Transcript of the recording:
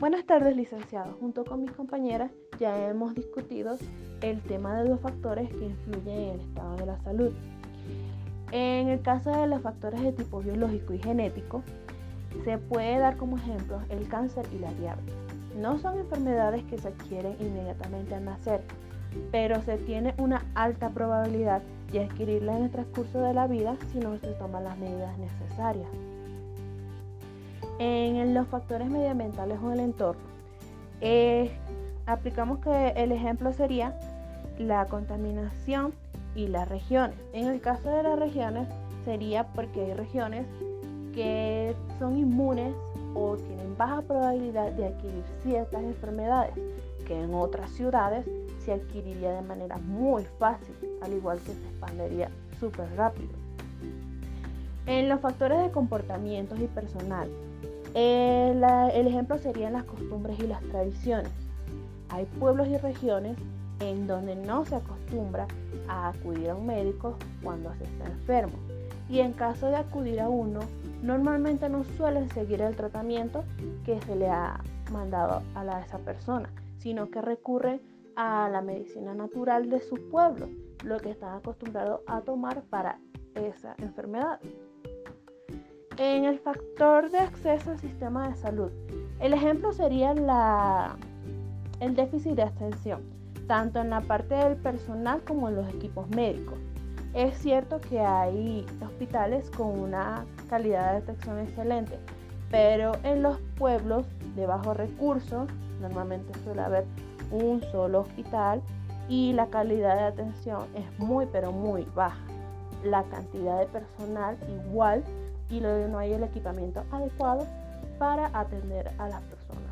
Buenas tardes, licenciado. Junto con mis compañeras ya hemos discutido el tema de los factores que influyen en el estado de la salud. En el caso de los factores de tipo biológico y genético, se puede dar como ejemplo el cáncer y la diabetes. No son enfermedades que se adquieren inmediatamente al nacer, pero se tiene una alta probabilidad de adquirirlas en el transcurso de la vida si no se toman las medidas necesarias. En los factores medioambientales o el entorno, eh, aplicamos que el ejemplo sería la contaminación y las regiones. En el caso de las regiones sería porque hay regiones que son inmunes o tienen baja probabilidad de adquirir ciertas enfermedades que en otras ciudades se adquiriría de manera muy fácil, al igual que se expandería súper rápido. En los factores de comportamientos y personal, el, el ejemplo serían las costumbres y las tradiciones. Hay pueblos y regiones en donde no se acostumbra a acudir a un médico cuando se está enfermo. Y en caso de acudir a uno, normalmente no suelen seguir el tratamiento que se le ha mandado a, la, esa persona, sino que recurren a la medicina natural de su pueblo, lo que están acostumbrados a tomar para esa enfermedad. En el factor de acceso al sistema de salud, el ejemplo sería el déficit de atención, tanto en la parte del personal como en los equipos médicos. Es cierto que hay hospitales con una calidad de detección excelente, pero en los pueblos de bajo recursos normalmente suele haber un solo hospital y la calidad de atención es muy pero muy baja. La cantidad de personal igual y no hay el equipamiento adecuado para atender a las personas.